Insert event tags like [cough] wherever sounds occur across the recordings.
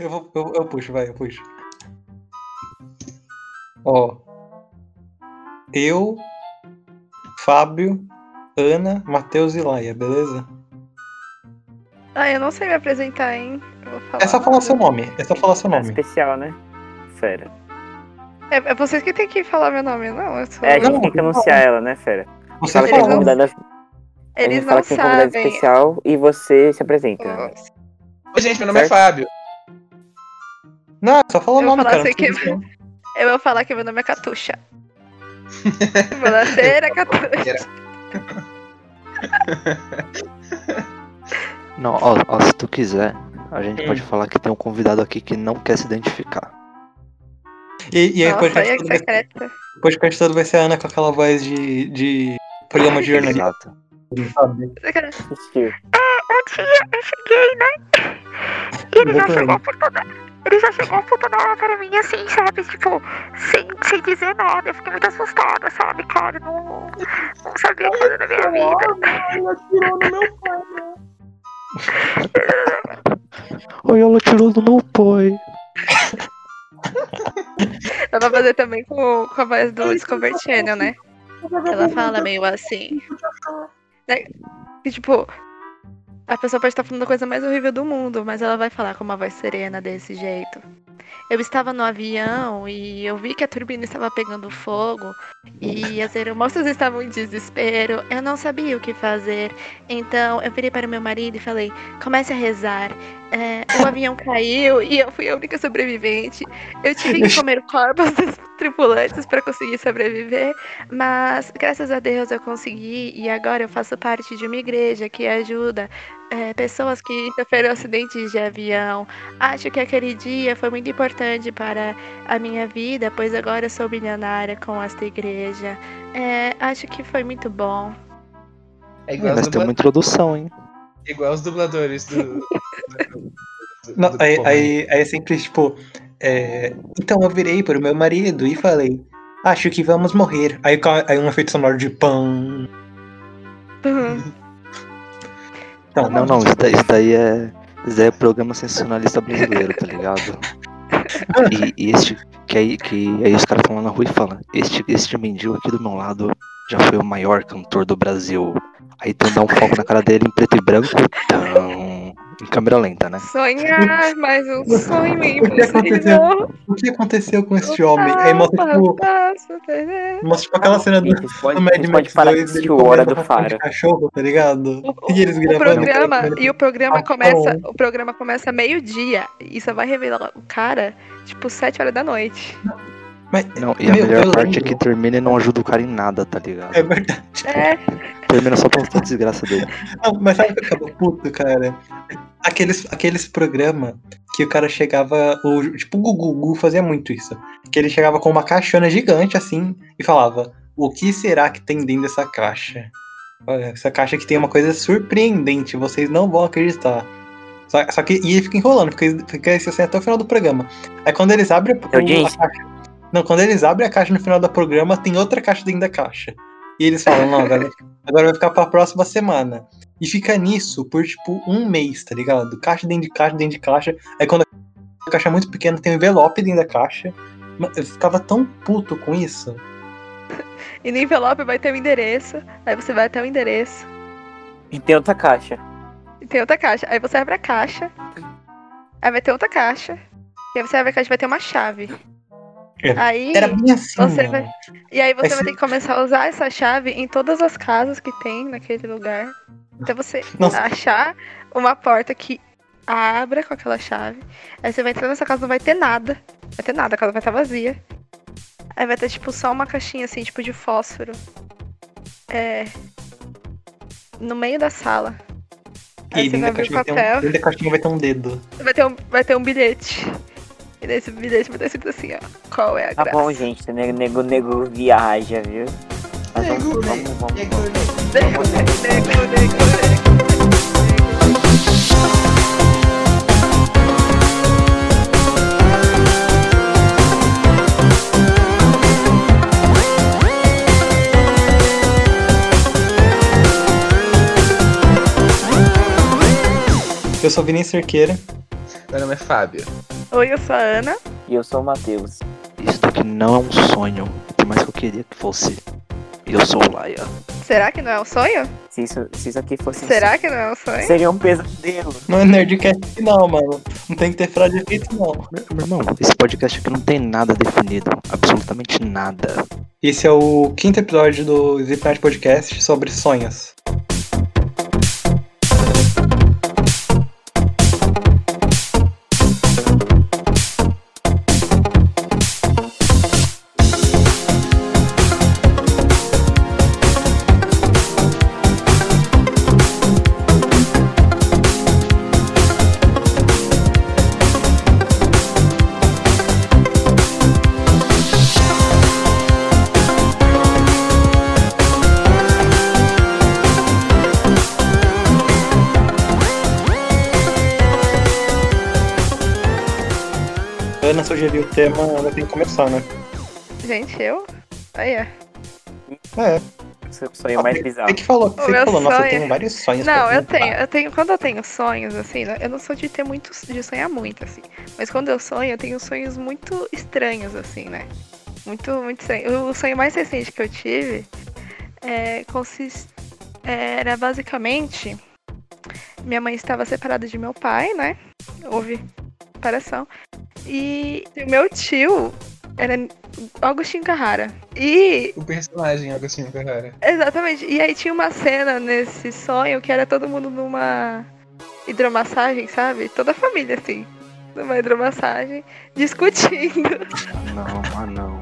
Eu, vou, eu, eu puxo, vai, eu puxo. Ó. Eu, Fábio, Ana, Matheus e Laia, beleza? Ah, eu não sei me apresentar, hein? Eu vou falar. É só falar seu nome. É só falar seu É nome. especial, né? Fera. É, é vocês que tem que falar meu nome, não. Eu sou... É, a gente Não, tem que anunciar ela, né, Fera? Você Fala que Eles não- fala. convidada, a Eles gente fala não que convidado sabem. especial e você se apresenta. né? Oi, gente, meu nome é Certo. Fábio. Não, é só falar o nome, cara. assim que-. Eu vou falar que meu nome é Catuxa. [laughs] Buonasera, Catuxa. [laughs] Não, ó, ó, se tu quiser, a gente Hum. pode falar que tem um convidado aqui que não quer se identificar. E, e aí, Nossa, podcast, todo vai, podcast todo vai ser a Ana com aquela voz de, de programa de jornalismo, Exato. sabe? Um dia eu cheguei, né? E ele já chegou apontando. Ele já chegou apontando a arma para mim assim, sabe? Tipo, sem, sem dizer nada. Eu fiquei muito assustada, sabe, cara? Não, não sabia o que fazer na minha vida. Oi, ela tirou do meu pai. Dá pra fazer também com, com a voz do Discovery Channel, né? Ela fala meio assim. Né? Que, tipo, a pessoa pode estar falando a coisa mais horrível do mundo, mas ela vai falar com uma voz serena desse jeito. Eu estava no avião e eu vi que a turbina estava pegando fogo e as aeromoças estavam em desespero. Eu não sabia o que fazer. Então eu virei para o meu marido e falei: comece a rezar. É, o avião caiu e eu fui a única sobrevivente. Eu tive que comer corpos [laughs] dos tripulantes para conseguir sobreviver, mas graças a Deus eu consegui e agora eu faço parte de uma igreja que ajuda é, pessoas que sofreram acidentes de avião. Acho que aquele dia foi muito importante para a minha vida, pois agora eu sou milionária com esta igreja. É, acho que foi muito bom. É igual, Mas tem uma introdução, hein? igual os dubladores do. do- do- Não, do aí, aí, aí é sempre tipo. é, então eu virei para o meu marido e falei: Acho que vamos morrer. Aí, aí um efeito sonoro de pão. Então, Não, não, isso daí, isso daí é. Isso daí é programa sensacionalista brasileiro, tá ligado? E, e este. Que aí, que aí os caras estão lá na rua e falam, este, este mendigo aqui do meu lado já foi o maior cantor do Brasil. Aí tu dá um foco na cara dele em preto e branco, tão, em câmera lenta, né? Sonhar, [laughs] mais um sonho O que aconteceu? impossível. o que aconteceu com esse homem? Aí mostra tipo, mostra, tipo aquela cena do, podem, do Mad Max podem parar de 2 dele Hora do Faro. cachorro, tá ligado? O, E eles o gravando, programa, e o programa começa, o programa começa meio-dia e só vai revelar o cara, tipo, 7 horas da noite. Mas, Não, e a Meu, melhor parte é lembro. que termina e não ajuda o cara em nada, tá ligado? é verdade. É, Termina só pra mostrar a desgraça dele. Não, mas sabe o que acabou puto, cara? Aqueles, aqueles programas que o cara chegava. O, tipo, o Gugu, o Gugu fazia muito isso. Que ele chegava com uma caixona gigante assim e falava: O que será que tem dentro dessa caixa? Olha, essa caixa aqui tem uma coisa surpreendente, vocês não vão acreditar. Só, só que e ele fica enrolando, fica, fica assim até o final do programa. Aí quando eles abrem a caixa. Não, quando eles abrem a caixa no final do programa, tem outra caixa dentro da caixa. E eles falam, não, agora, agora vai ficar pra próxima semana. E fica nisso por tipo um mês, tá ligado? Caixa dentro de caixa, dentro de caixa. Aí quando a caixa é muito pequena, tem um envelope dentro da caixa. Eu ficava tão puto com isso. [laughs] e no envelope vai ter o endereço, aí você vai até o endereço E tem outra caixa. e tem outra caixa. Aí você abre a caixa, aí vai ter outra caixa, e aí você abre a caixa e vai ter uma chave. É, Aí, Era bem assim, Você mano. vai- e aí você Esse- vai ter que começar a usar essa chave em todas as casas que tem naquele lugar. Até você Nossa. achar uma porta que abra com aquela chave. Aí você vai entrar nessa casa, não vai ter nada. Vai ter nada, a casa vai estar vazia. Aí vai ter, tipo, só uma caixinha assim, tipo, de fósforo. É. No meio da sala. E Aí você dentro vai da, caixinha vai ter um, dentro da caixinha vai ter um dedo. Vai ter um, vai ter um bilhete. Nesse bilhete vai ter escrito assim, ó. Qual é a Tá graça? bom, gente. Nego, nego, nego viaja, viu? Mas vamos, Nego, vamos, vamos, Nego, vamos. Nego, nego, nego, nego. Eu sou Vinícius Cerqueira. Meu nome é Fábio. Oi, eu sou a Ana. E eu sou o Matheus. Isto aqui não é um sonho, por mais que eu queria que fosse. Eu sou o Laia. Será que não é um sonho? Se isso, se isso aqui fosse. um Será que não é um sonho? Seria um pesadelo. Não é Nerdcast não, mano. Não tem que ter frase efeito, não. Meu, meu irmão, esse podcast aqui não tem nada definido. Absolutamente nada. Esse é o quinto episódio do Zipnet Podcast sobre sonhos. Ana sugeriu o tema, ela tem que começar, né? Gente, eu? Aí, é. É, Seu sonho mais você bizarro. que falou, você falou, nossa, eu sonho- tenho vários sonhos. Não, pra eu tenho, eu tenho. Quando eu tenho sonhos, assim, eu não sou de ter muitos. de sonhar muito, assim. Mas quando eu sonho, eu tenho sonhos muito estranhos, assim, né? Muito, muito estranho. O sonho mais recente que eu tive é, consist... era basicamente. Minha mãe estava separada de meu pai, né? Houve separação. E o meu tio era Agostinho Carrara. E O personagem Agostinho Carrara. Exatamente. E aí tinha uma cena nesse sonho que era todo mundo numa hidromassagem, sabe? Toda a família, assim. Numa hidromassagem, [laughs] discutindo Ah não, ah não.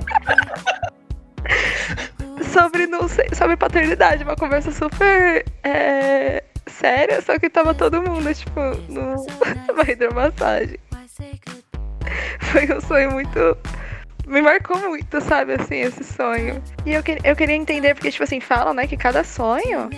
[laughs] sobre, não sei, sobre paternidade. Uma conversa super é, séria, só que tava todo mundo, tipo, no- [laughs] numa hidromassagem. Foi um sonho muito. Me marcou muito, sabe, assim, esse sonho. E eu, que- eu queria entender, porque, tipo assim, falam, né, que cada sonho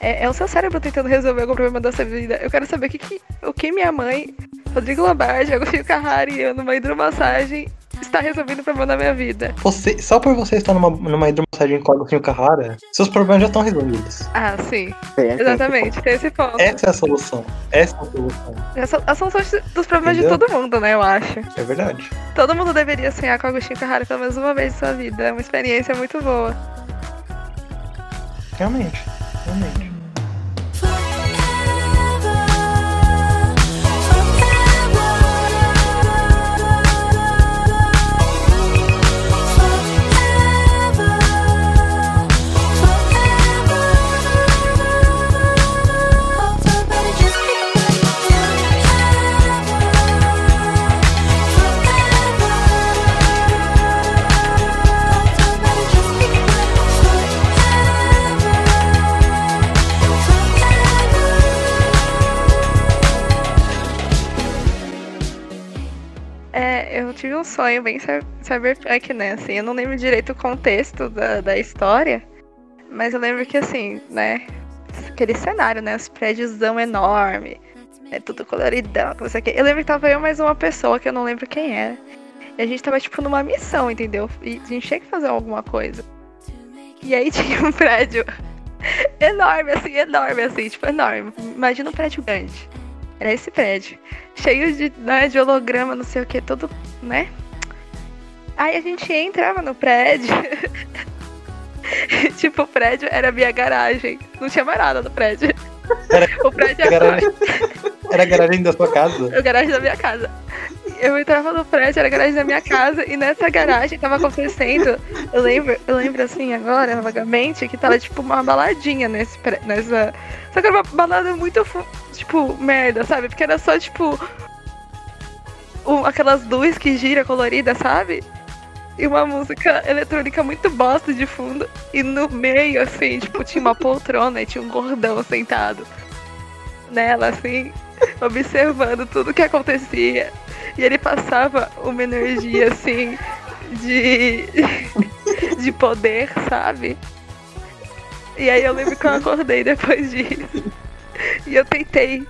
é, é o seu cérebro tentando resolver algum problema da sua vida. Eu quero saber o que, que- o que minha mãe, Rodrigo Lombardi, [laughs] Agostinho Carrara e eu numa hidromassagem está resolvendo o problema da minha vida. Você, só por você estar numa, numa hidromassagem com Agostinho Carrara, seus problemas já estão resolvidos. Ah, sim, É, assim, exatamente, tem esse ponto. Essa é a solução. Essa é a solução. Essa- A solução dos problemas Entendeu? de todo mundo, né, eu acho. É verdade. Todo mundo deveria sonhar com Agostinho Carrara pelo menos uma vez em sua vida. É uma experiência muito boa. Realmente. Realmente. Tive um sonho bem cy- cyberpunk, né? Assim, eu não lembro direito o contexto da, da história, mas eu lembro que, assim, né? Aquele cenário, né? Os prédiosão enorme, é tudo coloridão, não sei o quê. Eu lembro que tava eu mais uma pessoa que eu não lembro quem era. E a gente tava, tipo, numa missão, entendeu? E a gente tinha que fazer alguma coisa. E aí [laughs] tinha um prédio enorme, assim, enorme, assim, tipo, enorme. Imagina um prédio grande. Era esse prédio. Cheio de, né, de holograma, não sei o que, todo, né? Aí a gente entrava no prédio. [laughs] tipo, o prédio era a minha garagem. Não tinha mais nada no prédio. [laughs] O prédio era garagem, era a garagem da sua casa? [laughs] a garagem da minha casa. Eu entrava no prédio, era a garagem da minha casa, e nessa garagem tava acontecendo. Eu lembro, eu lembro assim agora, vagamente, que tava tipo uma baladinha nesse, nessa. Só que era uma balada muito, tipo, merda, sabe? Porque era só, tipo. um- aquelas luzes que gira colorida, sabe? E uma música eletrônica muito bosta de fundo. E no meio, assim, tipo, tinha uma poltrona e tinha um gordão sentado nela, assim, observando tudo que acontecia. E ele passava uma energia, assim, de. [laughs] de poder, sabe? E aí eu lembro que eu acordei depois disso. E eu tentei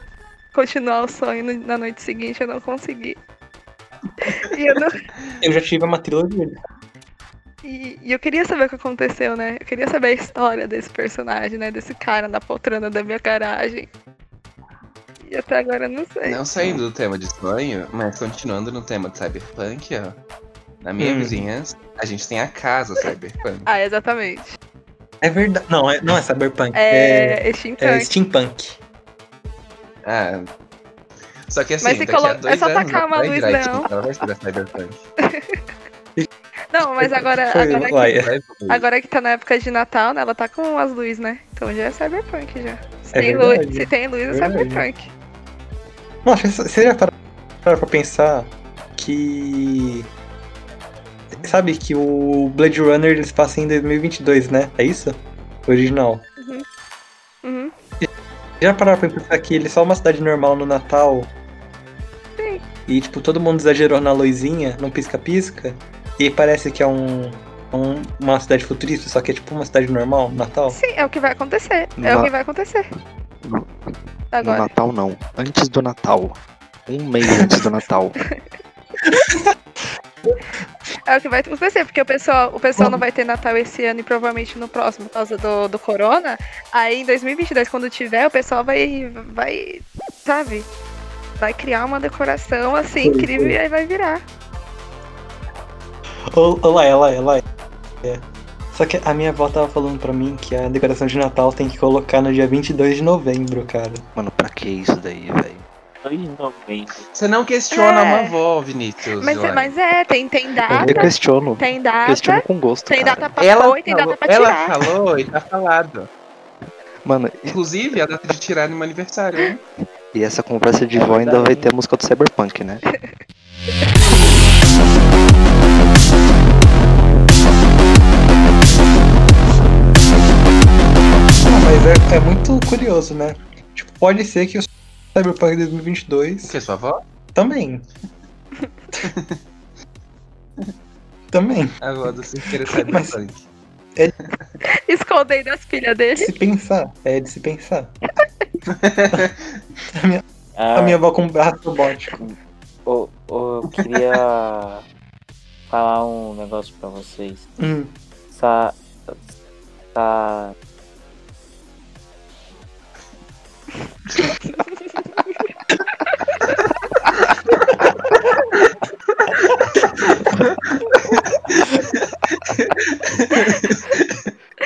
continuar o sonho na noite seguinte, eu não consegui. E eu não, Eu já tive uma trilogia. E, e eu queria saber o que aconteceu, né? Eu queria saber a história desse personagem, né? Desse cara na poltrona da minha garagem. E até agora eu não sei. Não saindo do tema de sonho, mas continuando no tema de cyberpunk, ó. Na minha Hum. vizinhança, a gente tem a casa cyberpunk. Ah, exatamente. É verdade. Não, é, não é cyberpunk. É, É, é steampunk. steampunk. Ah. Só que assim, Mas se colo- a dois é só anos tacar uma vai luz, não. steampunk, ela vai cyberpunk. [laughs] Não, mas agora, agora, que, agora que tá na época de Natal, né? Ela tá com as luzes, né? Então já é cyberpunk já. Se, É tem, verdade. luz, se tem luz, é Verdade. cyberpunk. Nossa, você já parou pra pensar que. Sabe que o Blade Runner eles passam em 2022, né? É isso? O original. Uhum. Já pararam pra pensar que ele é só uma cidade normal no Natal? Sim. E, tipo, todo mundo exagerou na luzinha, não pisca-pisca. E parece que é um, um- uma cidade futurista, só que é tipo uma cidade normal no Natal. Sim, é o que vai acontecer. É Na- o que vai acontecer. No- No Agora. Natal não. Antes do Natal. Um mês antes do Natal. [laughs] É o que vai acontecer, porque o pessoal, o pessoal não vai ter Natal esse ano e provavelmente no próximo, por causa do, do Corona. Aí em 2022, quando tiver, o pessoal vai, vai, sabe? Vai criar uma decoração assim Sim, incrível e aí vai virar. Ô, ô, lá, lá, lá. É. Só que a minha avó tava falando pra mim que a decoração de Natal tem que colocar no dia 22 de novembro, cara. Mano, pra que isso daí, velho? 2 de novembro. Você não questiona É. uma avó, Vinícius. Mas, olha. mas é, tem, tem Eu data, questiono. tem data, Questiono com gosto, tem cara. data pra ela pôr e tem data pra ela tirar. falou e tá falado. Mano, Inclusive, a data de tirar no meu aniversário, né? e essa conversa de vó ainda vai ter a música do Cyberpunk, né? [laughs] mas é, é muito curioso, né? Tipo, pode ser que o Cyberpunk 2022 O que, sua avó? também. [laughs] também. A avó do Cerqueira [laughs] Mas- Cyberpunk. Escondendo as filhas dele. Se pensar, é de se pensar. [laughs] Ah, A minha avó com um braço robótico. ô, eu queria falar um negócio pra vocês. Hum. Sa... Sa...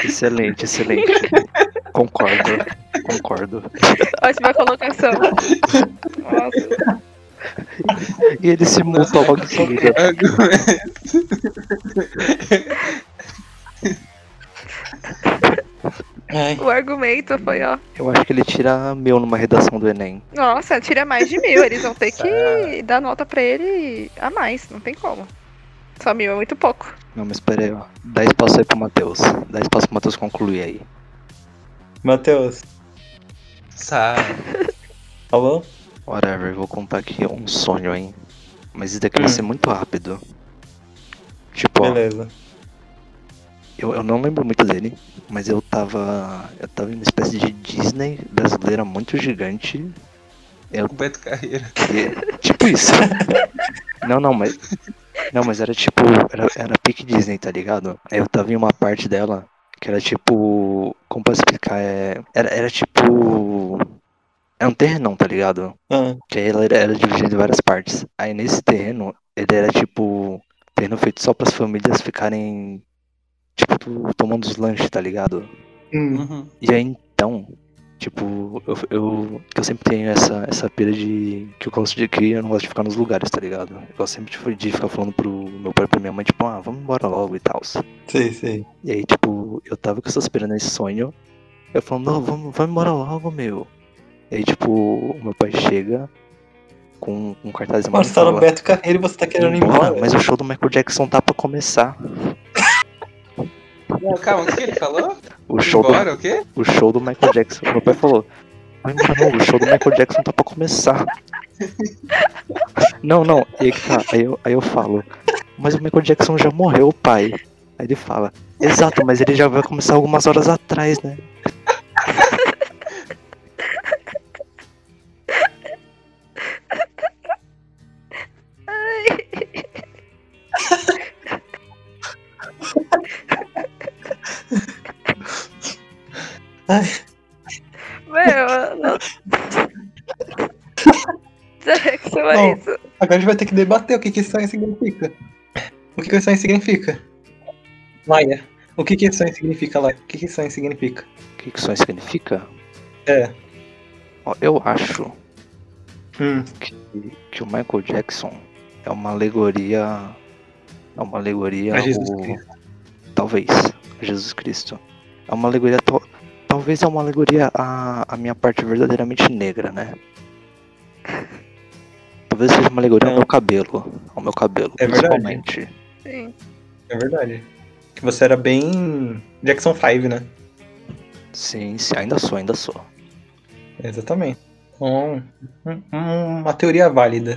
Excelente, excelente. Concordo, concordo. Ótima colocação. Nossa. E ele se muta logo em seguida. Ai, O argumento foi, ó. Eu acho que ele tira mil numa redação do Enem. Nossa, tira mais de mil. Eles vão ter que dar nota pra ele a mais. Não tem como. Só mil é muito pouco. Não, mas aí, ó. Dá espaço aí pro Matheus. Dá espaço pro Matheus concluir aí. Matheus, Sabe? [laughs] alô? Whatever, vou contar aqui um sonho, hein. Mas isso daqui vai Hum. ser muito rápido. Tipo, ó, Beleza. Eu, eu não lembro muito dele, mas eu tava. Eu tava em uma espécie de Disney brasileira muito gigante. O Beto Carreira. E- tipo isso. [laughs] não, não, mas. Não, mas era tipo. Era, era pique Disney, tá ligado? Aí eu tava em uma parte dela que era tipo. Como posso explicar? É, era, era tipo. É um terrenão, tá ligado? Ah, Que aí ela era, era dividida em várias partes. Aí nesse terreno, ele era tipo. Terreno feito só pras famílias ficarem. Tipo, to- tomando os lanches, tá ligado? hum. Uhum. E aí então, tipo, eu, eu, que eu sempre tenho essa, essa pira de que eu gosto de que eu não gosto de ficar nos lugares, tá ligado? Eu gosto sempre de, de ficar falando pro meu pai e pra minha mãe, tipo, ah, vamos embora logo e tal. Sei, sei. E aí, tipo, eu tava com essas piras nesse sonho, eu falando, não, vamos, vamos embora logo, meu. E aí, tipo, o meu pai chega com um cartaz e tá no fala, Beto Carreiro e você tá querendo ir embora. mas o show do Michael Jackson tá pra começar. Calma, o que ele falou? O show do, Embora, o quê? o show do Michael Jackson. Meu pai falou: não, o show do Michael Jackson tá pra começar. Não, não, e aí tá. Aí eu, aí eu falo: Mas o Michael Jackson já morreu, pai. Aí ele fala: Exato, mas ele já vai começar algumas horas atrás, né? Agora a gente vai ter que debater o que, que sonho significa. O que, que sonho significa? Laia, o que, que sonho significa, Laia? O que, que sonho significa? O que que sonho significa? É. Eu acho Hum, que, que o Michael Jackson é uma alegoria. É uma alegoria A Jesus ao- Cristo. Talvez. a Jesus Cristo. É uma alegoria. tal- Talvez é uma alegoria à, à minha parte verdadeiramente negra, né? Talvez seja uma alegoria ao É. meu cabelo. Ao meu cabelo, É verdade. principalmente. Sim. é verdade. Que você era bem Jackson 5, né? Sim, sim, ainda sou, ainda sou. Exatamente. Um- um- uma teoria válida.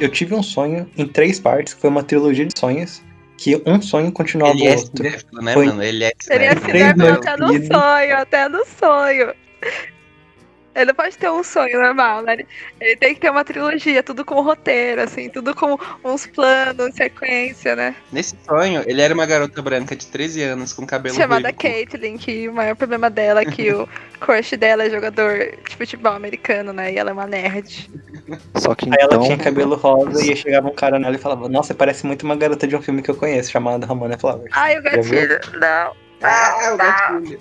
Eu tive um sonho em três partes, que foi uma trilogia de sonhos, que um sonho continuava Ele o é outro. cinéfilo, né, Foi- mano? Ele é Ele é cinéfilo. Até no sonho, até no sonho. Ele não pode ter um sonho normal, né? Ele- tem que ter uma trilogia, tudo com roteiro, assim, tudo com uns planos, sequência, né? Nesse sonho, ele era uma garota branca de 13 anos com cabelo Chamada ruivo. Caitlyn, que o maior problema dela é que o [laughs] crush dela é jogador de futebol americano, né? E ela é uma nerd. Só que Aí ela então. tinha cabelo rosa e chegava um cara nela e falava, nossa, parece muito uma garota de um filme que eu conheço, chamada Ramona Flowers. Ai, o gatilho. Não. Ah, o gatilho.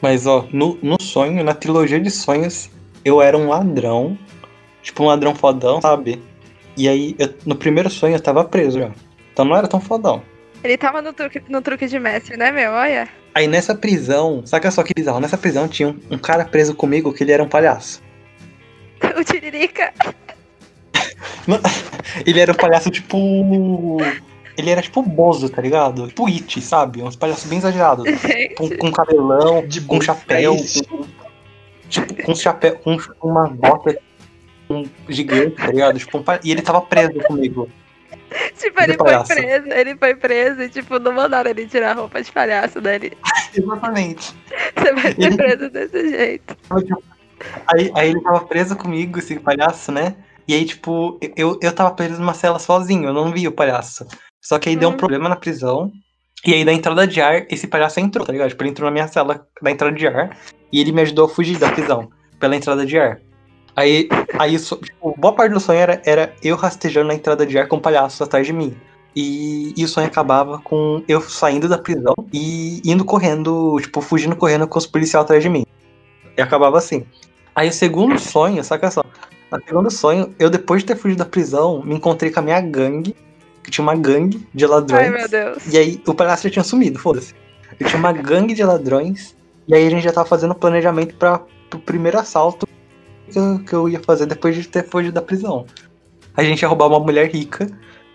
Mas ó, no, no sonho, na trilogia de sonhos, eu era um ladrão. Tipo um ladrão fodão, sabe? E aí, eu- no primeiro sonho eu tava preso já. Então não era tão fodão. Ele tava no truque, no truque de mestre, né, meu? Olha. Aí nessa prisão, saca só que bizarro, nessa prisão tinha um, um cara preso comigo que ele era um palhaço. [laughs] O Tiririca. [laughs] Ele era um palhaço tipo. Ele era tipo Bozo, tá ligado? Tipo It, sabe? Uns palhaços bem exagerados. [laughs] Gente. Com, com cabelão, De com chapéu, com, tipo, com chapéu, com uma bota um gigante, tá ligado? Tipo, um pa- e ele tava preso comigo. Tipo, ele foi palhaço. preso, ele foi preso e, tipo, não mandaram ele tirar a roupa de palhaço dele. [laughs] Exatamente. Você vai ser Ele- preso desse jeito. Aí, aí ele tava preso comigo, esse palhaço, né? E aí, tipo, eu, eu tava preso numa cela sozinho, eu não vi o palhaço. Só que aí deu um Uhum. problema na prisão. E aí, da entrada de ar, esse palhaço entrou, tá ligado? Tipo, ele entrou na minha cela da entrada de ar. E ele me ajudou a fugir da prisão, pela entrada de ar. Aí, aí tipo, boa parte do sonho era, era eu rastejando na entrada de ar com o palhaço atrás de mim. E, e o sonho acabava com eu saindo da prisão e indo correndo, tipo, fugindo correndo com os policiais atrás de mim. E acabava assim. Aí o segundo sonho, saca só. No segundo sonho, eu depois de ter fugido da prisão, me encontrei com a minha gangue, que tinha uma gangue de ladrões. Ai, meu Deus. E aí o palhaço já tinha sumido, foda-se. Eu tinha uma gangue de ladrões, e aí a gente já tava fazendo planejamento para pro primeiro assalto que eu, que eu ia fazer depois de ter fugido da prisão. A gente ia roubar uma mulher rica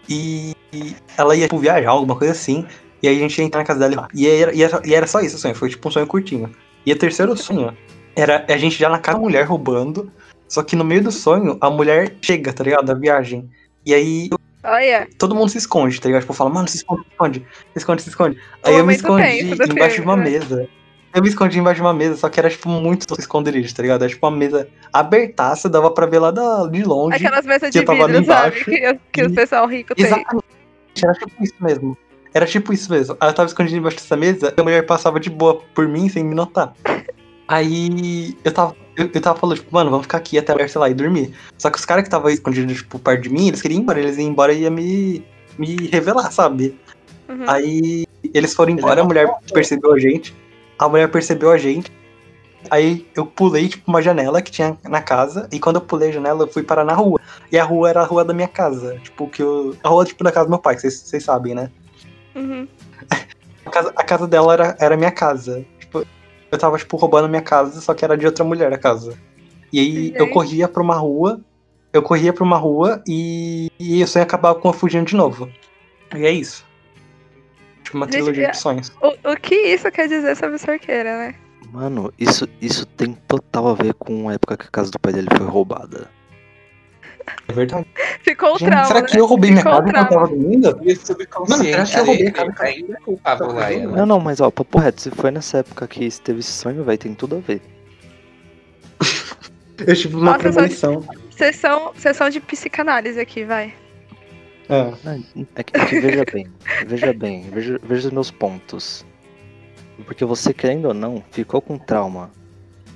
e, e ela ia tipo, viajar, alguma coisa assim. E aí a gente ia entrar na casa dela e, e, era, e, era, e era só isso o sonho, foi tipo um sonho curtinho. E o terceiro sonho era a gente já na casa da mulher roubando, só que no meio do sonho a mulher chega, tá ligado? Da viagem. E aí Olha, todo mundo se esconde, tá ligado? Tipo, fala, mano, se esconde, se esconde, se esconde, se esconde. O Aí eu me escondi embaixo de filme, uma né? mesa. Eu me escondi embaixo de uma mesa, só que era, tipo, muito esconderijo, tá ligado? Era, tipo, uma mesa abertaça, dava pra ver lá da, de longe. aquelas mesas de vidro, sabe? embaixo. Que, que o pessoal rico tem. Exatamente. Era tipo isso mesmo. Era tipo isso mesmo. Aí eu tava escondido embaixo dessa mesa e a mulher passava de boa por mim sem me notar. Aí eu tava, eu, eu tava falando, tipo, mano, vamos ficar aqui até a mulher, sei lá, e dormir. Só que os caras que estavam escondidos, tipo, perto de mim, eles queriam ir embora. Eles iam embora e ia me, me revelar, sabe? Uhum. Aí eles foram embora, a mulher percebeu a gente. A mulher percebeu a gente. Aí eu pulei, tipo, uma janela que tinha na casa. E quando eu pulei a janela, eu fui parar na rua. E a rua era a rua da minha casa. Tipo, que eu. A rua, tipo, da casa do meu pai, que vocês- vocês sabem, né? Uhum. A casa, a casa dela era, era minha casa. Eu tava, tipo, roubando a minha casa, só que era de outra mulher a casa. E aí eu Gente. corria pra uma rua. Eu corria pra uma rua e, e o sonho acabava com eu fugindo de novo. E é isso. Tipo, uma Gente, trilogia é- de sonhos. O, o que isso quer dizer sobre sorqueira, né? Mano, isso, isso tem total a ver com a época que a casa do pai dele foi roubada. É verdade. Ficou o Gente, trauma. será né? que eu roubei minha Ficou casa enquanto eu tava dormindo? E o subconsciente Mano, será que eu roubei, ali, cara? ele ainda culpava? Não, não, mas ó, papo reto, se foi nessa época que teve esse sonho, vai, tem tudo a ver. Eu [laughs] tive uma Nossa, premonição. Sessão, sessão de psicanálise aqui, vai. É. Não, É que, é que veja bem, veja bem, veja, veja os meus pontos. Porque você, querendo ou não, ficou com trauma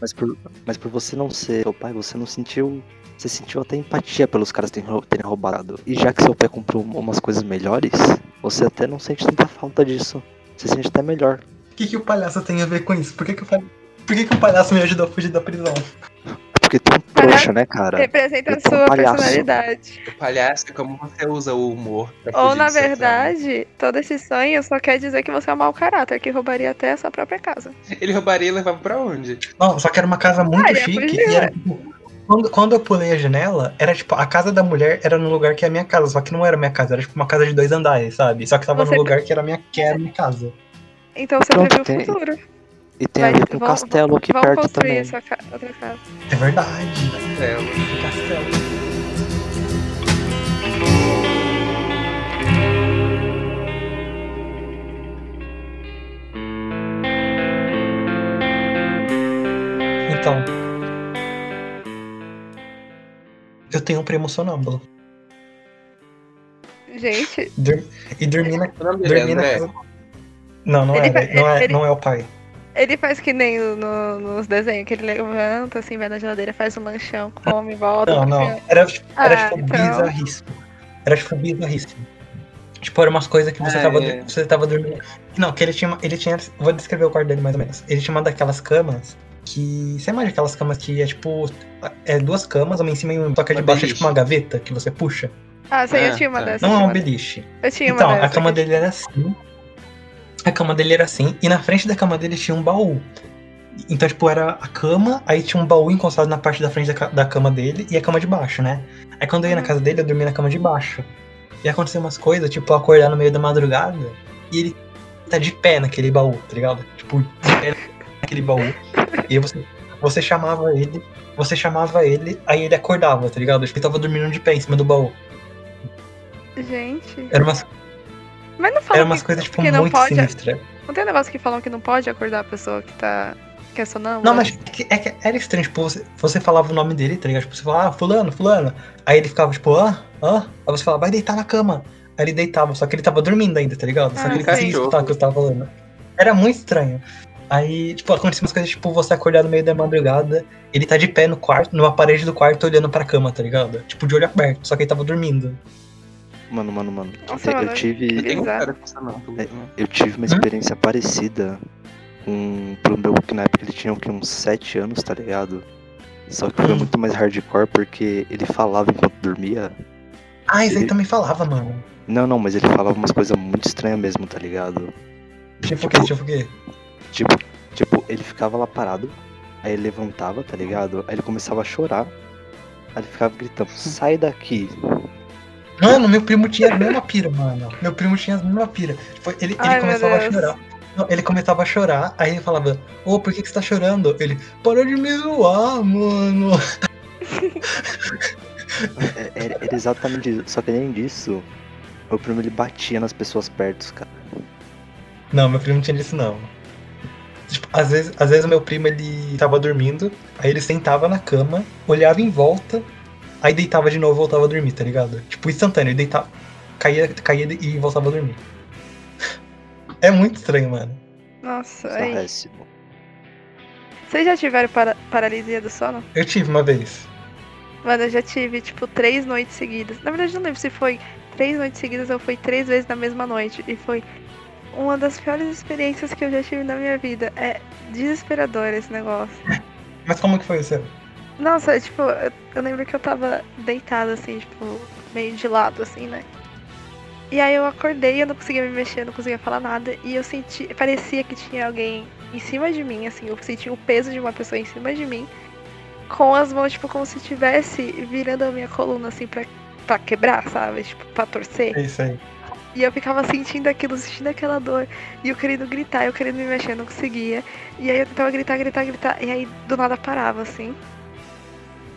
Mas por, mas por você não ser seu pai, você não sentiu. Você sentiu até empatia pelos caras terem, rou- terem roubado. E já que seu pai comprou umas coisas melhores, você até não sente tanta falta disso. Você sente até melhor. O que, que o palhaço tem a ver com isso? Por que, que, o, palha- Por que, que o palhaço me ajudou a fugir da prisão? Porque tu é um trouxa, né, cara? Representa a é um sua palhaço. personalidade. O palhaço é como você usa o humor pra Ou, na seu trauma. verdade, todo esse sonho só quer dizer que você é um mau caráter, que roubaria até a sua própria casa. Ele roubaria e levava pra onde? Não, só que era uma casa muito Ah, ia chique fugir, e era tipo. Quando, quando eu pulei a janela, era tipo, a casa da mulher era no lugar que é a minha casa, só que não era minha casa, era tipo uma casa de dois andares, sabe? Só que tava Você- no lugar que era a minha, que era a minha casa. Então você Pronto, previu tem- o futuro. E tem Vai, a ver com o castelo aqui Vamos perto construir também. essa ca- outra casa. É verdade. É, Castelo. Então. Eu tenho um primo sonâmbulo. Gente, Dur- e dormi na, dormi na casa. Não, não Ele é, não é, ele- não é o pai. ele faz que nem no- nos desenhos, que ele levanta, assim, vai na geladeira, faz um lanchão, come, volta. Não, não. Era, tipo- era Ah, tipo então. bizarríssimo. Era tipo bizarríssimo. Tipo, era umas coisas que você, Ah, tava, é. você tava dormindo. Não, que ele tinha. uma- Ele tinha. Vou descrever o quarto dele mais ou menos. Ele tinha uma daquelas camas que. Você imagina aquelas camas que é tipo. É duas camas, uma em cima e uma. Só que Uma debaixo é tipo uma gaveta que você puxa. Ah, sim, eu Ah, tinha uma dessas. Não é eu um beliche. Eu tinha uma Então, a cama dele era assim. A cama dele era assim. E na frente da cama dele tinha um baú. Então, tipo, era a cama, aí tinha um baú encostado na parte da frente da, da cama dele e a cama de baixo, né? Aí quando eu ia na Uhum. casa dele, eu dormia na cama de baixo. E aconteceu umas coisas, tipo, eu acordar no meio da madrugada e ele tá de pé naquele baú, tá ligado? Tipo, de pé naquele baú. E você, você chamava ele, você chamava ele, aí ele acordava, tá ligado? Tipo, ele tava dormindo de pé em cima do baú. Gente. Era umas, Mas não fala era umas que, coisas, tipo, que muito pode. sinistras. Não tem um negócio que falam que não pode acordar a pessoa que tá. que é sonâmbula? Não, mas é que, é que era estranho, tipo, você, você falava o nome dele, tá ligado? Tipo, você falava, ah, fulano, fulano. Aí ele ficava, tipo, ah, ah. Aí você falava, vai deitar na cama. Aí ele deitava, só que ele tava dormindo ainda, tá ligado? Só Ah, que ele conseguia escutar o que eu tava falando. Era muito estranho. Aí, tipo, aconteciam umas coisas, tipo, você acordar no meio da madrugada, ele tá de pé no quarto, numa parede do quarto, olhando pra cama, tá ligado? Tipo, de olho aberto, só que ele tava dormindo. Mano, mano, mano. Nossa, eu, mano, eu tive. Com sonâmbulo, né? Eu tive uma experiência parecida com pro meu que na época ele tinha o que, uns 7 anos, tá ligado? Só que foi Hum. muito mais hardcore porque ele falava enquanto dormia. Ah, isso aí Ele- também falava, mano. Não, não, mas ele falava umas coisas muito estranhas mesmo, tá ligado? Tipo o quê? Tipo o quê? Tipo, tipo, ele ficava lá parado, aí ele levantava, tá ligado? Aí ele começava a chorar. Aí ele ficava gritando, sai daqui. Mano, meu primo tinha a mesma pira, mano. Meu primo tinha a mesma pira. Tipo, ele, ele Ai, começava a chorar. Não, ele começava a chorar, aí ele falava, ô, por que, que você tá chorando? Ele, para de me zoar, mano. É- Era, era exatamente isso. Só que além disso, meu primo ele batia nas pessoas perto, cara. Não, meu primo não tinha disso, não. Tipo, às vezes, às vezes o meu primo, ele tava dormindo, aí ele sentava na cama, olhava em volta, aí deitava de novo e voltava a dormir, tá ligado? Tipo, instantâneo, ele deitava, caía, caía e voltava a dormir. [laughs] É muito estranho, mano. Nossa, é aí. péssimo. Vocês já tiveram para- paralisia do sono? Eu tive uma vez. Mano, eu já tive, tipo, três noites seguidas. Na verdade, não lembro se foi três noites seguidas ou foi três vezes na mesma noite. E foi uma das piores experiências que eu já tive na minha vida. É desesperador esse negócio. Mas como que foi o seu? Nossa, tipo, eu, eu lembro que eu tava deitada, assim, tipo, meio de lado, assim, né? E aí eu acordei, eu não conseguia me mexer, eu não conseguia falar nada. E eu senti, parecia que tinha alguém em cima de mim, assim, eu senti o peso de uma pessoa em cima de mim. Com as mãos, tipo, como se estivesse virando a minha coluna, assim, pra, pra quebrar, sabe? Tipo, pra torcer. É isso aí. E eu ficava sentindo aquilo, sentindo aquela dor. E eu querendo gritar, eu querendo me mexer, eu não conseguia. E aí eu tentava gritar, gritar, gritar. E aí do nada parava, assim.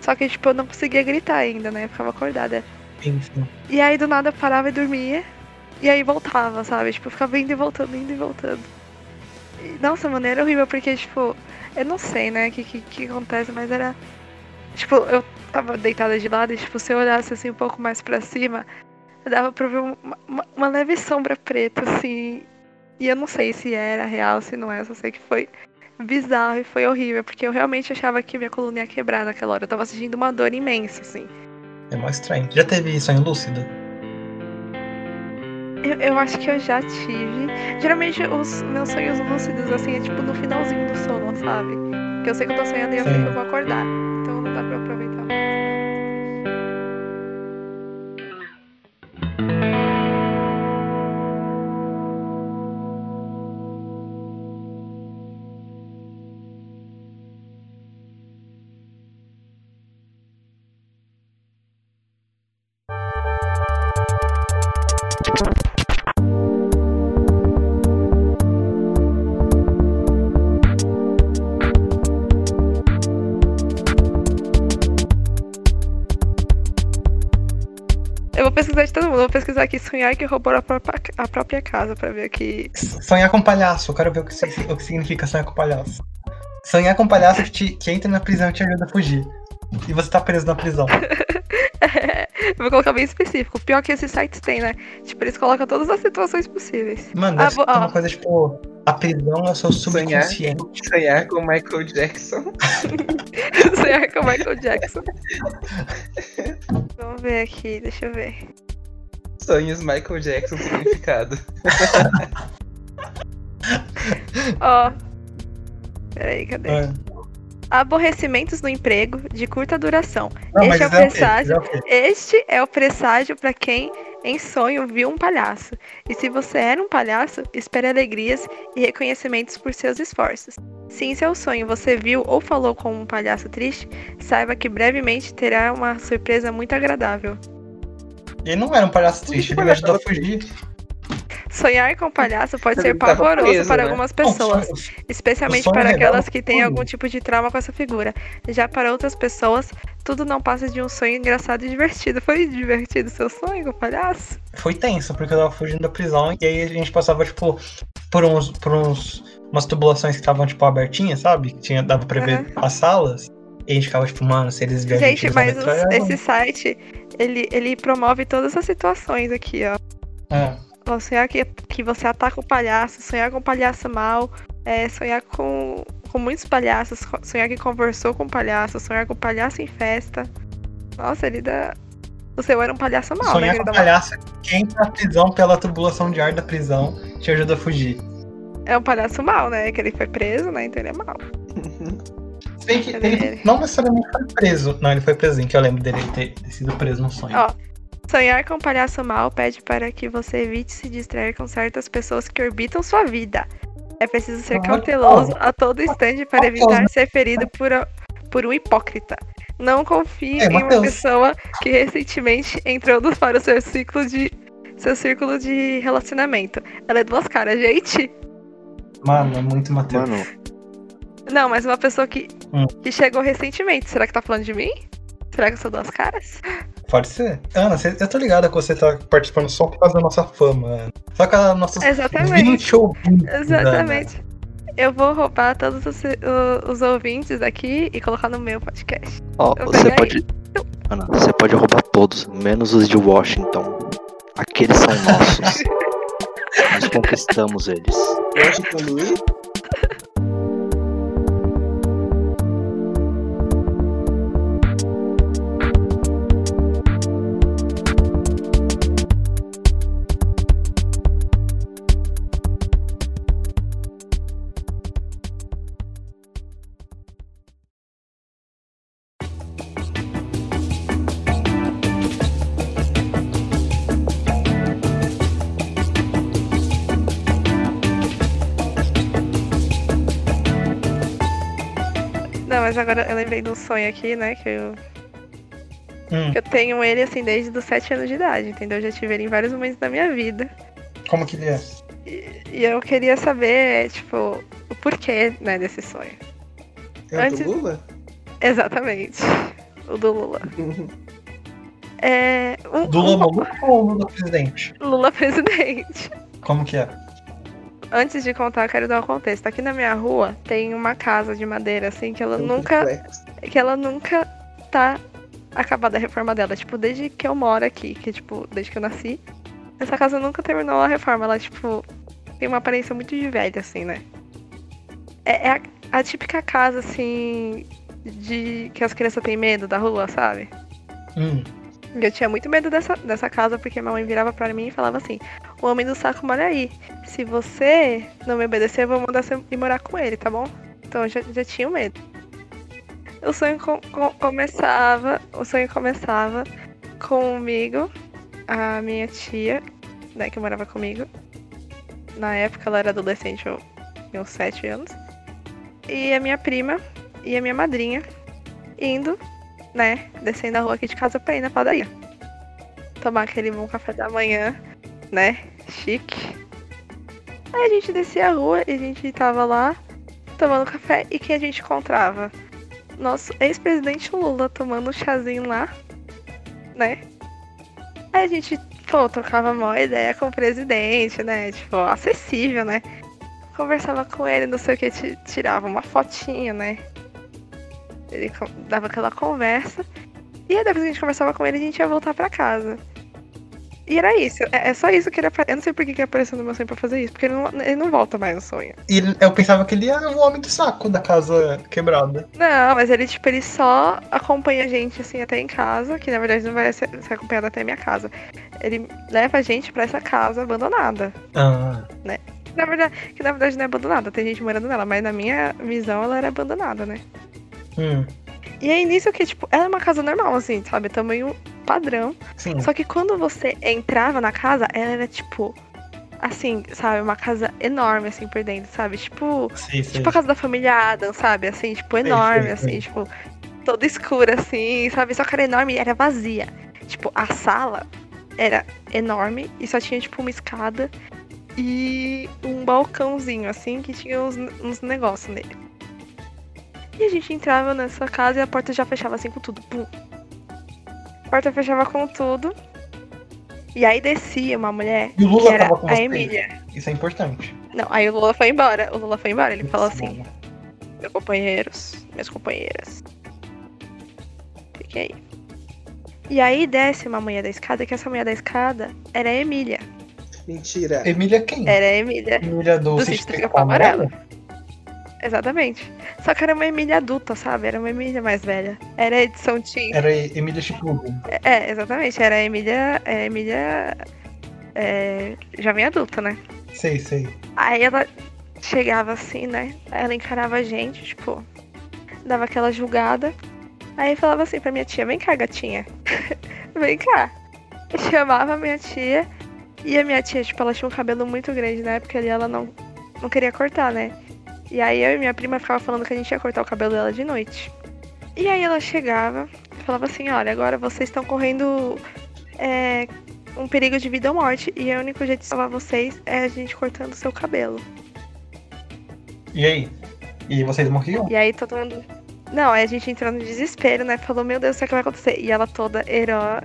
Só que, tipo, eu não conseguia gritar ainda, né? Eu ficava acordada. Sim, sim. E aí do nada parava e dormia. E aí voltava, sabe? Tipo, eu ficava indo e voltando, indo e voltando. E, nossa, mano, era horrível porque, tipo, eu não sei, né, o que, que, que acontece, mas era. Tipo, eu tava deitada de lado e, tipo, se eu olhasse assim um pouco mais pra cima, dava pra ver uma, uma, uma leve sombra preta, assim. E eu não sei se era real, se não é, só sei que foi bizarro e foi horrível, porque eu realmente achava que minha coluna ia quebrar naquela hora. Eu tava sentindo uma dor imensa, assim. É mó estranho. Já teve sonho lúcido? Eu, eu acho que eu já tive. Geralmente os meus sonhos lúcidos, assim, é tipo no finalzinho do sono, sabe? Que eu sei que eu tô sonhando e eu sei que eu vou acordar. Então pesquisar de todo mundo. Vou pesquisar aqui sonhar que roubou a própria, a própria casa pra ver aqui. Sonhar com palhaço. Eu quero ver o que, o que significa sonhar com palhaço. Sonhar com palhaço que, te- que entra na prisão e te ajuda a fugir. E você tá preso na prisão. [laughs] eu vou colocar bem específico. Pior que esses sites têm, né? Tipo, eles colocam todas as situações possíveis. Mano, Ah, deve ser uma coisa tipo. A prisão é o seu Sonhar. subconsciente. Sonhar com o Michael Jackson. [laughs] sonhar com o Michael Jackson. Vamos ver aqui, deixa eu ver. Sonhos Michael Jackson significado. [laughs] Ó. Peraí, cadê? É. Aborrecimentos no emprego de curta duração. Não, mas Este é é o é? Este é o presságio para quem em sonho viu um palhaço. E se você era um palhaço, espere alegrias e reconhecimentos por seus esforços. Se em seu sonho você viu ou falou com um palhaço triste, saiba que brevemente terá uma surpresa muito agradável. Ele não era um palhaço triste, ele me ajudou a fugir. Sonhar com palhaço pode ser pavoroso preso, para né? algumas pessoas. sonho- Especialmente O sonho para revela aquelas que têm tudo. algum tipo de trauma com essa figura. Já para outras pessoas, tudo não passa de um sonho engraçado e divertido. Foi divertido seu sonho com o palhaço? Foi tenso, porque eu tava fugindo da prisão e aí a gente passava, tipo, por uns. por uns. umas tubulações que estavam, tipo, abertinhas, sabe? Que tinha, dava pra ver Aham. as salas. E a gente ficava, tipo, mano, se eles verem Gente, vão mas os- metralhar, esse site, ele, ele promove todas as situações aqui, ó. É. Sonhar que, que você ataca o palhaço, sonhar com o palhaço mal, é, sonhar com, com muitos palhaços, sonhar que conversou com o palhaço, sonhar com o palhaço em festa. Nossa, ele dá. O seu era um palhaço mal, né, Sonhar com palhaço que entra na prisão pela tubulação de ar da prisão te ajuda a fugir. É um palhaço mal, né? Que ele foi preso, né? Então ele é mal. Se bem que ele ele? não necessariamente foi preso. Não, ele foi preso, que eu lembro dele ter, ter sido preso no sonho. Ó, sonhar com um palhaço mal pede para que você evite se distrair com certas pessoas que orbitam sua vida. É preciso ser cauteloso a todo instante para evitar ser ferido por, a- por um hipócrita. Não confie É, em uma pessoa que recentemente entrou no- para o seu ciclo de seu círculo de relacionamento. Ela é duas caras, gente. Mano, é muito Matheus. Mano, Não, mas uma pessoa que, Hum. que chegou recentemente. Será que tá falando de mim? Será que eu sou duas caras? Pode ser. Ana, cê- eu tô ligada que você tá participando só por causa da nossa fama, Ana. Só com a nossos Exatamente. 20 ouvintes. Ana. Exatamente. Eu vou roubar todos os, os ouvintes daqui e colocar no meu podcast. ó, Eu você pode. Mano, você pode roubar todos, menos os de Washington. Aqueles são nossos. [laughs] Nós conquistamos eles. Washington Luiz? Lembrei de um sonho aqui, né? Que eu, Hum, eu tenho ele assim desde os 7 anos de idade, entendeu? Eu já tive ele em vários momentos da minha vida. como que ele é? E, e eu queria saber, tipo, o porquê, né, desse sonho. É o Antes- do Lula? Exatamente. O do Lula. [laughs] É. Um, Do Lula um- Maluco ou Lula presidente? Lula presidente. Como que é? Antes de contar, eu quero dar um contexto. Aqui na minha rua tem uma casa de madeira, assim, que ela nunca. que ela nunca tá acabada a reforma dela. Tipo, desde que eu moro aqui, que tipo, desde que eu nasci, essa casa nunca terminou a reforma. Ela, tipo, tem uma aparência muito de velha, assim, né? É, é a- a típica casa, assim, de que as crianças têm medo da rua, sabe? Hum. Eu tinha muito medo dessa, dessa casa, porque minha mãe virava pra mim e falava assim: O homem do saco mora aí. Se você não me obedecer, eu vou mandar você ir morar com ele, tá bom? Então eu já, já tinha medo. O sonho co- co- começava. O sonho começava comigo, a minha tia, né, que morava comigo. Na época ela era adolescente, eu tinha uns 7 anos. E a minha prima e a minha madrinha indo né, descendo a rua aqui de casa pra ir na padaria. Tomar aquele bom café da manhã, né, chique. Aí a gente descia a rua e a gente tava lá tomando café e quem a gente encontrava? Nosso ex-presidente Lula tomando um chazinho lá, né? Aí a gente, pô, trocava uma ideia com o presidente, né, tipo, acessível, né? Conversava com ele, não sei o que, ti- tirava uma fotinha, né? Ele dava aquela conversa. E aí depois que a gente conversava com ele, a gente ia voltar pra casa. E era isso. É, é só isso que ele apa- Eu não sei por que que apareceu no meu sonho pra fazer isso. Porque ele não, ele não volta mais no sonho. E ele- eu pensava que ele era o homem do saco da casa quebrada. Não, mas ele, tipo, ele só acompanha a gente, assim, até em casa. Que na verdade não vai ser, ser acompanhado até a minha casa. Ele leva a gente pra essa casa abandonada. Ah. Que na verdade, que na verdade não é abandonada. Tem gente morando nela. Mas na minha visão, ela era abandonada, né? Hum. E aí nisso que, tipo, ela é uma casa normal, assim, sabe? Tamanho padrão. Sim. Só que quando você entrava na casa, ela era tipo. Assim, sabe? Uma casa enorme, assim, por dentro, sabe? Tipo. Sei, sei. Tipo a casa da família Adam, sabe? Assim, tipo, enorme, sei, assim, tipo. Toda escura, assim, sabe? Só que era enorme e era vazia. Tipo, a sala era enorme e só tinha, tipo, uma escada e um balcãozinho, assim, que tinha uns, uns negócios nele. E a gente entrava nessa casa e a porta já fechava assim com tudo. Pum. A porta fechava com tudo. E aí descia uma mulher E o que Lula era tava com a? Emília. Isso é importante. Não, aí o Lula foi embora. O Lula foi embora. Ele falou assim: Meus companheiros, minhas companheiras. Fiquem aí. E aí desce uma mulher da escada, que essa mulher da escada era a Emília. Mentira. Emília quem? Era a Emília. Emília do, do Sítio Pica-Pau Amarelo. Exatamente. Só que era uma Emília adulta, sabe? Era uma Emília mais velha. Era a edição Teen. Era Emília Chipludo. É, exatamente. Era a Emília. É, a Emília. É, jovem adulta, né? Sei, sei. Aí ela chegava assim, né? Ela encarava a gente, tipo, dava aquela julgada. Aí falava assim pra minha tia, vem cá, gatinha. [laughs] vem cá. Chamava a minha tia. E a minha tia, tipo, ela tinha um cabelo muito grande na época ali, ela não, não queria cortar, né? E aí eu e minha prima ficava falando que a gente ia cortar o cabelo dela de noite. E aí ela chegava e falava assim, olha, agora vocês estão correndo é, um perigo de vida ou morte. E o único jeito de salvar vocês é a gente cortando o seu cabelo. E aí? E vocês morriam? E aí todo mundo. Não, aí a gente entrou no desespero, né? Falou, meu Deus, o que vai acontecer? E ela toda heró...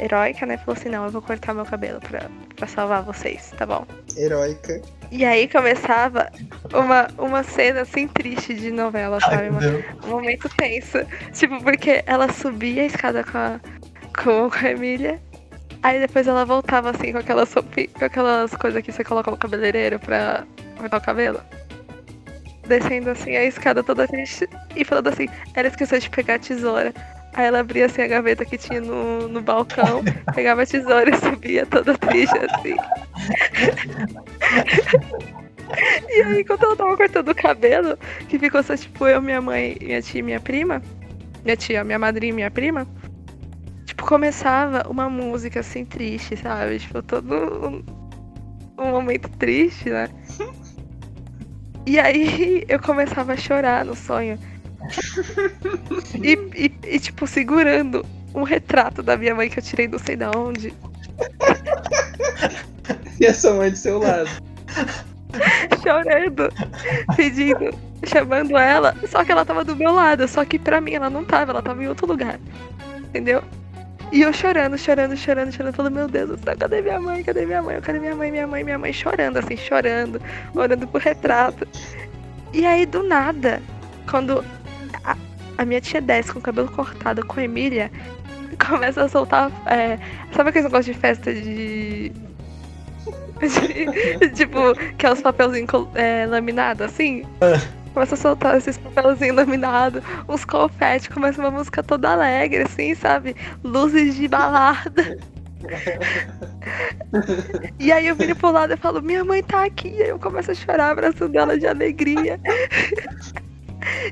heróica, né? Falou assim, não, eu vou cortar meu cabelo pra, pra salvar vocês, tá bom? Heróica. E aí começava uma, uma cena assim triste de novela, sabe? Uma- um momento tenso. Tipo, porque ela subia a escada com a, com, a Emília. Aí depois ela voltava assim com aquelas, roupi- com aquelas coisas que você coloca no cabeleireiro pra cortar o cabelo. Descendo assim a escada toda triste e falando assim, ela esqueceu de pegar a tesoura. Aí ela abria assim a gaveta que tinha no, no balcão, pegava a tesoura e subia toda triste assim. E aí, quando ela tava cortando o cabelo, que ficou só tipo eu, minha mãe, minha tia e minha prima, minha tia, minha madrinha e minha prima, tipo, começava uma música assim triste, sabe? Tipo, todo um, um momento triste, né? E aí eu começava a chorar no sonho. [laughs] E, e- e, tipo, segurando um retrato da minha mãe que eu tirei não sei da onde. E a sua mãe do seu lado. chorando, pedindo, chamando ela. Só que ela tava do meu lado, só que pra mim ela não tava, ela tava em outro lugar. Entendeu? E eu chorando, chorando, chorando, chorando, falando, meu Deus do céu, cadê minha mãe? Cadê minha mãe? Cadê minha mãe? Minha mãe, minha mãe chorando, assim, chorando, olhando pro retrato. E aí, do nada, quando a, minha tia desce com o cabelo cortado com a Emília, [laughs] começa a soltar. é, sabe aqueles negócios de festa de. de- [laughs] tipo, que é os papelzinhos col- é, laminados assim? começa a soltar esses papelzinhos laminados, uns confetes, começa uma música toda alegre, assim, sabe? Luzes de balada. [laughs] E aí eu viro pro lado e falo, minha mãe tá aqui. E aí eu começo a chorar, abraçando ela de alegria.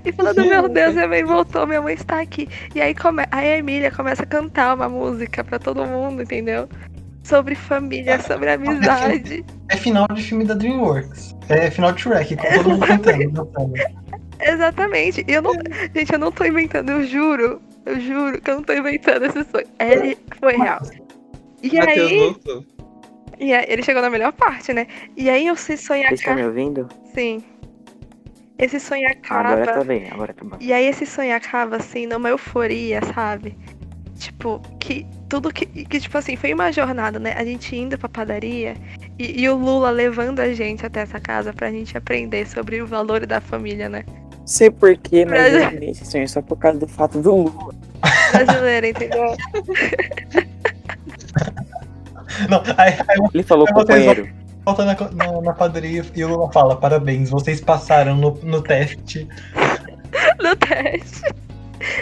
E falando, meu Deus, minha mãe voltou, minha mãe está aqui. E aí, come... aí a Emília começa a cantar uma música pra todo mundo, entendeu? Sobre família, sobre amizade. É final de filme da DreamWorks. É final de Shrek, com todo mundo cantando. Exatamente. Eu não. Gente, eu não tô inventando, eu juro. Eu juro que eu não tô inventando esse sonho. Ele foi real. E Matheus aí, voltou. e aí, ele chegou na melhor parte, né? E aí eu sei sonhar Vocês estão me ouvindo? Sim. Esse sonho Agora acaba. tá bem, agora tá bom. E aí esse sonho acaba, assim, numa euforia, sabe? Tipo, que tudo que, que, tipo assim, foi uma jornada, né? A gente indo pra padaria e, e o Lula levando a gente até essa casa pra gente aprender sobre o valor da família, né? Sei porquê, mas Mas- eu esse sonho só por causa do fato do Lula. Brasileira, entendeu? Não, aí, aí Ele falou companheiro. Volta na, na, na padaria e o Lula fala: parabéns, vocês passaram no, no teste. No teste.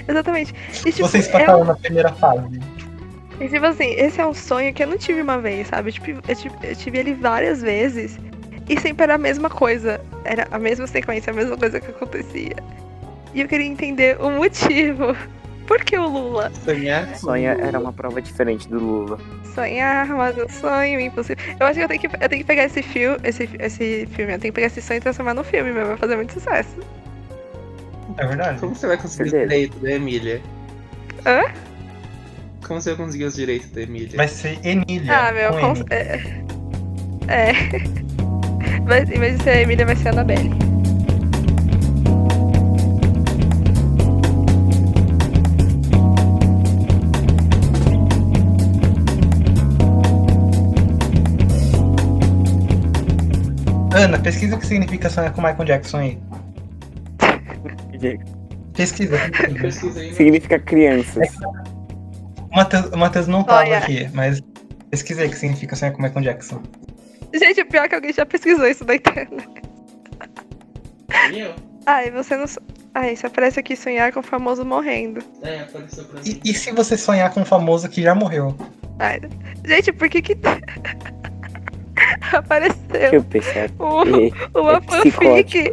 Exatamente. E, tipo, vocês é passaram na primeira fase. E tipo assim, esse é um sonho que eu não tive uma vez, sabe? Tipo, eu tive, eu tive ele várias vezes e sempre era a mesma coisa. Era a mesma sequência, a mesma coisa que acontecia. E eu queria entender o motivo. Por que o Lula? Sonhar Lula. era uma prova diferente do Lula. Sonhar, mas um sonho impossível. Eu acho que eu tenho que, eu tenho que pegar esse, fio, esse, esse filme, eu tenho que pegar esse sonho e transformar num filme, meu. Vai fazer muito sucesso. É verdade. Como você vai conseguir os Certeza. direitos da Emília? Hã? Como você vai conseguir os direitos da Emília? Vai ser Emília. Ah, meu, com. M. é. [laughs] É. Vai, em vez de ser a Emília, vai ser a Annabelle. Ana, pesquisa o que significa sonhar com Michael Jackson aí. Pesquisa. aí. Significa crianças. O Matheus- O não tava Olha. aqui, mas pesquisei o que significa sonhar com Michael Jackson. Gente, o pior é que alguém já pesquisou isso na internet. E eu? Ai, você não. Ai, isso aparece aqui sonhar com o famoso morrendo. É, apareceu pra E, mim. e se você sonhar com um famoso que já morreu? Ai, gente, por que que. [laughs] [laughs] Apareceu Deixa eu pensar. o- É, uma é fanfic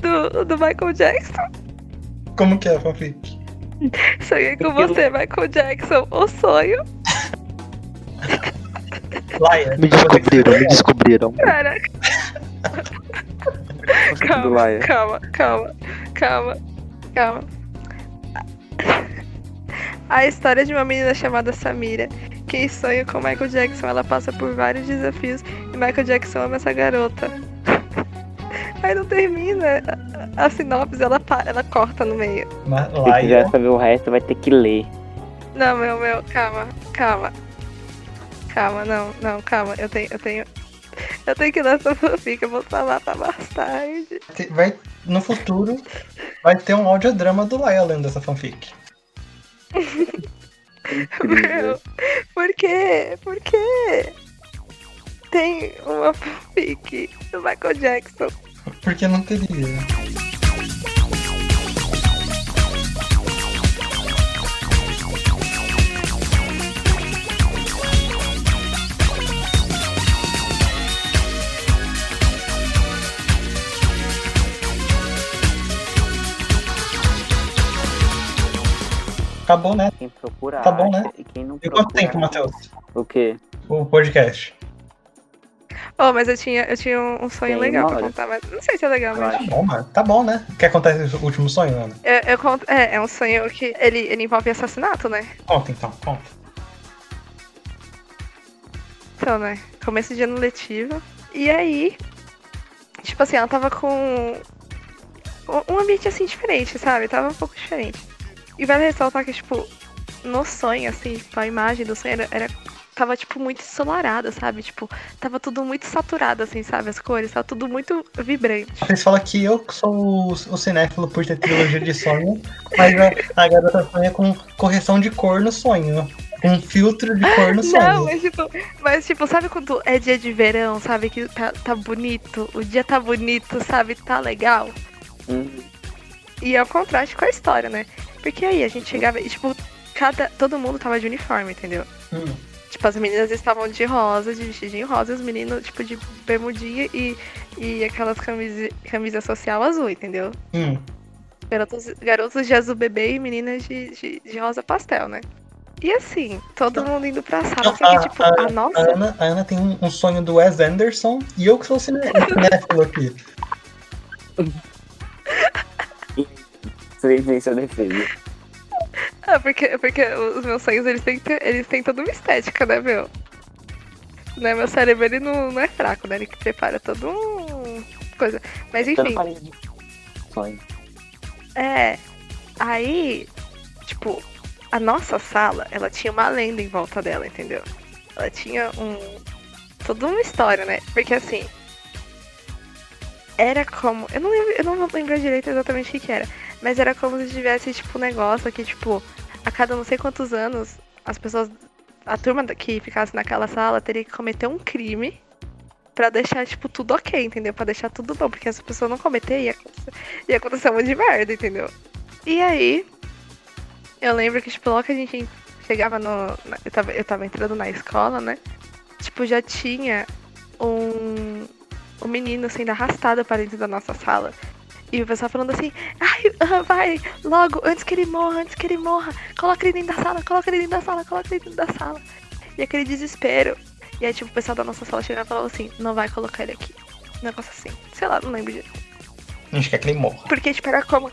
do, do Michael Jackson. Como que é, fanfic? Sonhei com você, Michael Jackson. O sonho. Laia. Me descobriram, me descobriram. Caraca, calma, Laia. calma, calma, calma, calma. A história de uma menina chamada Samira, que sonha com Michael Jackson. Ela passa por vários desafios e Michael Jackson ama essa garota. [laughs] Aí não termina a, a sinopse, ela, ela corta no meio. Ma- Se quiser saber o resto, vai ter que ler. Não, meu, meu, calma, calma. Calma, não, não, calma. Eu tenho, eu tenho. Eu tenho que ler essa fanfic, eu vou falar pra mais tarde. Vai, no futuro, vai ter um audiodrama do Laia lendo essa fanfic. [laughs] Meu, por quê? Por quê? Tem uma fanfic do Michael Jackson. Porque não teria. Acabou, né? Quem procura Tá bom, né? E quem não E procura, quanto tempo, Matheus? O quê? O podcast. Oh, mas eu tinha, eu tinha um sonho Tem legal pra hora. contar, mas não sei se é legal, mas. Tá bom, mano. Tá bom, né? Quer contar esse último sonho, Ana? Eu, eu conto, é, é um sonho que ele, ele envolve assassinato, né? Conta então, conta. Então, né? Começo de ano letivo. E aí, tipo assim, ela tava com um ambiente assim diferente, sabe? Tava um pouco diferente. E vale ressaltar que, tipo, no sonho, assim, tipo, a imagem do sonho era, era- tava, tipo, muito ensolarada, sabe? Tipo, tava tudo muito saturado, assim, sabe? As cores, tava tudo muito vibrante. Vocês falam que eu que sou o, o cinéfilo por ter trilogia de sonho, mas a, a garota sonha com correção de cor no sonho. Um filtro de cor no [laughs] sonho. Não, mas tipo, mas tipo, sabe quando é dia de verão, sabe? Que tá, tá bonito, o dia tá bonito, sabe? Tá legal. Uhum. E é o contraste com a história, né? Porque aí a gente chegava e, tipo, cada, todo mundo tava de uniforme, entendeu? Hum. Tipo, as meninas estavam de rosa, de vestidinho rosa, e os meninos, tipo, de bermudinha e, e aquelas camisa, camisa social azul, entendeu? Hum. Garotos, garotos de azul bebê e meninas de, de, de rosa pastel, né? E assim, todo mundo indo pra sala, só que, tipo, a A nossa. Ana, a Ana tem um, um sonho do Wes Anderson e eu que sou [laughs] cinéfilo aqui. [laughs] Tem seu defesa. Ah, porque, porque os meus sonhos, eles têm, eles têm toda uma estética, né, meu? Né, meu cérebro, ele não, não é fraco, né? Ele que prepara todo um... coisa. Mas não enfim, sonho. é... Aí, tipo, a nossa sala, ela tinha uma lenda em volta dela, entendeu? Ela tinha um... toda uma história, né? Porque assim... Era como... Eu não lembro, eu não vou lembrar direito exatamente o que que era. Mas era como se tivesse, tipo, um negócio que, tipo, a cada não sei quantos anos, as pessoas. A turma que ficasse naquela sala teria que cometer um crime pra deixar, tipo, tudo ok, entendeu? Pra deixar tudo bom. Porque se a pessoa não cometer, ia ia acontecer um monte de merda, entendeu? E aí, eu lembro que, tipo, logo que a gente chegava no. na- eu, tava, eu tava entrando na escola, né? Tipo, já tinha um. Um menino sendo arrastado para dentro da nossa sala. E o pessoal falando assim, ah, vai, logo, antes que ele morra, antes que ele morra, coloca ele dentro da sala, coloca ele dentro da sala, coloca ele dentro da sala. E aquele desespero. E aí, tipo, o pessoal da nossa sala chegava e falava assim, não vai colocar ele aqui. Um negócio assim. Sei lá, não lembro direito. A gente quer que ele morra. Porque, tipo, era como.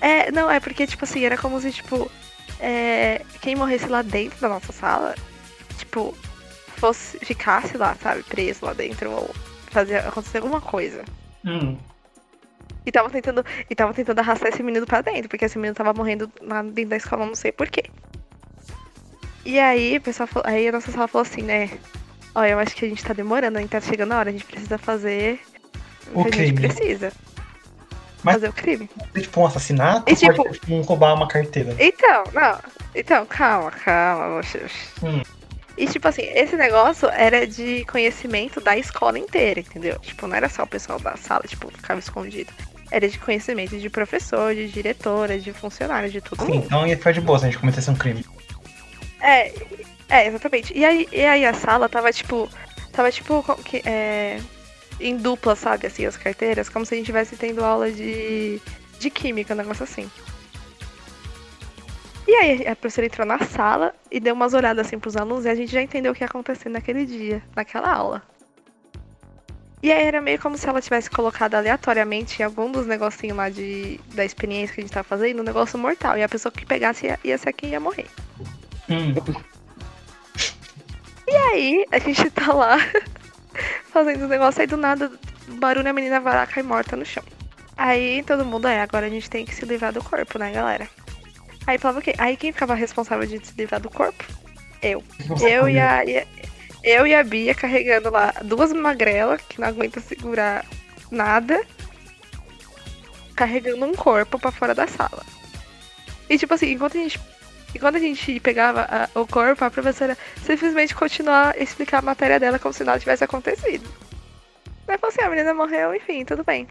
É, não, é porque, tipo assim, era como se, tipo, é, quem morresse lá dentro da nossa sala, tipo, fosse, ficasse lá, sabe, preso lá dentro, ou fazer acontecer alguma coisa. Hum. E tava tentando, e tava tentando arrastar esse menino pra dentro, porque esse menino tava morrendo lá dentro da escola, não sei porquê. E aí, o pessoal falou, aí a nossa sala falou assim, né? Ó, eu acho que a gente tá demorando, a gente tá chegando a hora, a gente precisa fazer O que a gente crime. precisa. Mas- Fazer o crime. É tipo um assassinato E, pode tipo- ser tipo um roubar uma carteira? Então, não. Então, calma, calma. Hum. E tipo assim, esse negócio era de conhecimento da escola inteira, entendeu? Tipo, não era só o pessoal da sala, tipo, ficava escondido. Era de conhecimento de professor, de diretora, de funcionário, de todo Sim, mundo. então ia ficar de boa se a gente cometesse um crime. É, é, exatamente. E aí, e aí a sala tava tipo. Tava tipo que, é, em dupla, sabe, assim, as carteiras, como se a gente estivesse tendo aula de, de química, um negócio assim. E aí a professora entrou na sala e deu umas olhadas assim pros alunos e a gente já entendeu o que ia acontecer naquele dia, naquela aula. E aí era meio como se ela tivesse colocado aleatoriamente em algum dos negocinhos lá de, da experiência que a gente tava fazendo, um negócio mortal. E a pessoa que pegasse ia, ia ser quem ia morrer. Hum. E aí, a gente tá lá [laughs] fazendo o negócio, aí do nada, barulho, a menina vai lá, cai morta no chão. Aí todo mundo, é, agora a gente tem que se livrar do corpo, né, galera? Aí falava o quê? Aí quem ficava responsável de se livrar do corpo? Eu. Eu e a, e a- eu e a Bia carregando lá duas magrelas que não aguentam segurar nada, carregando um corpo pra fora da sala. E tipo assim, enquanto a gente, enquanto a gente pegava a- o corpo, a professora simplesmente continuava a explicar a matéria dela como se nada tivesse acontecido. Aí falou assim, a menina morreu, enfim, tudo bem.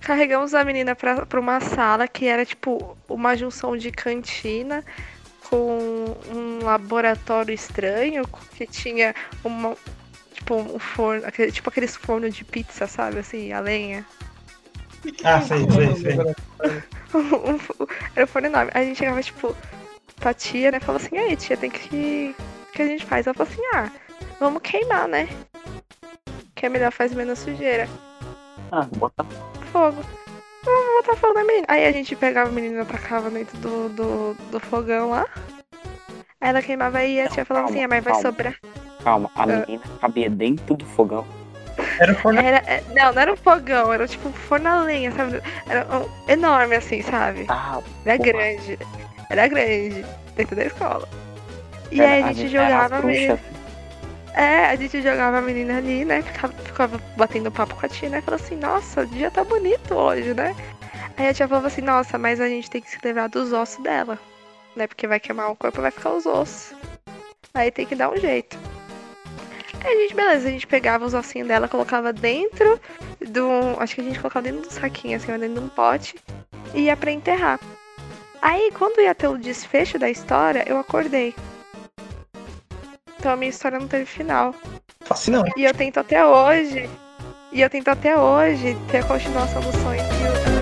Carregamos a menina pra, pra uma sala que era tipo uma junção de cantina com um laboratório estranho que tinha uma tipo um forno, aquele, tipo aqueles fornos de pizza, sabe, assim, a lenha. Ah, sei, sei, sei. [laughs] Era um forno enorme. A gente chegava, tipo, pra tia, né? Falava assim, aí, tia, tem que. O que a gente faz? Ela falou assim, ah, vamos queimar, né? Que é melhor, faz menos sujeira. Ah, bota Fogo. Botar fogo na menina. Aí a gente pegava a menina e tacava dentro do, do, do fogão lá. Aí ela queimava e a tia falava assim, ah, mas vai calma. sobrar. Calma, a Ah. menina cabia dentro do fogão. Era o forno. Era, é, não, não era um fogão, era tipo um forno a lenha, sabe? Era um, enorme assim, sabe? Ah, Era porra. grande. Era grande. Dentro da escola. E era- aí a gente era jogava a menina. É, a gente jogava a menina ali, né? Ficava, ficava batendo papo com a tia, né? Falou assim, nossa, o dia tá bonito hoje, né? Aí a tia falava assim, nossa, mas a gente tem que se livrar dos ossos dela. Né? Porque vai queimar o corpo vai ficar os ossos. Aí tem que dar um jeito. Aí a gente, beleza, a gente pegava os ossinhos dela, colocava dentro do. Acho que a gente colocava dentro do saquinho, assim, dentro de um pote, e ia pra enterrar. Aí, quando ia ter o desfecho da história, eu acordei. Então a minha história não teve final. Fascinante. E eu tento até hoje. E eu tento até hoje ter a continuação do sonho que eu, eu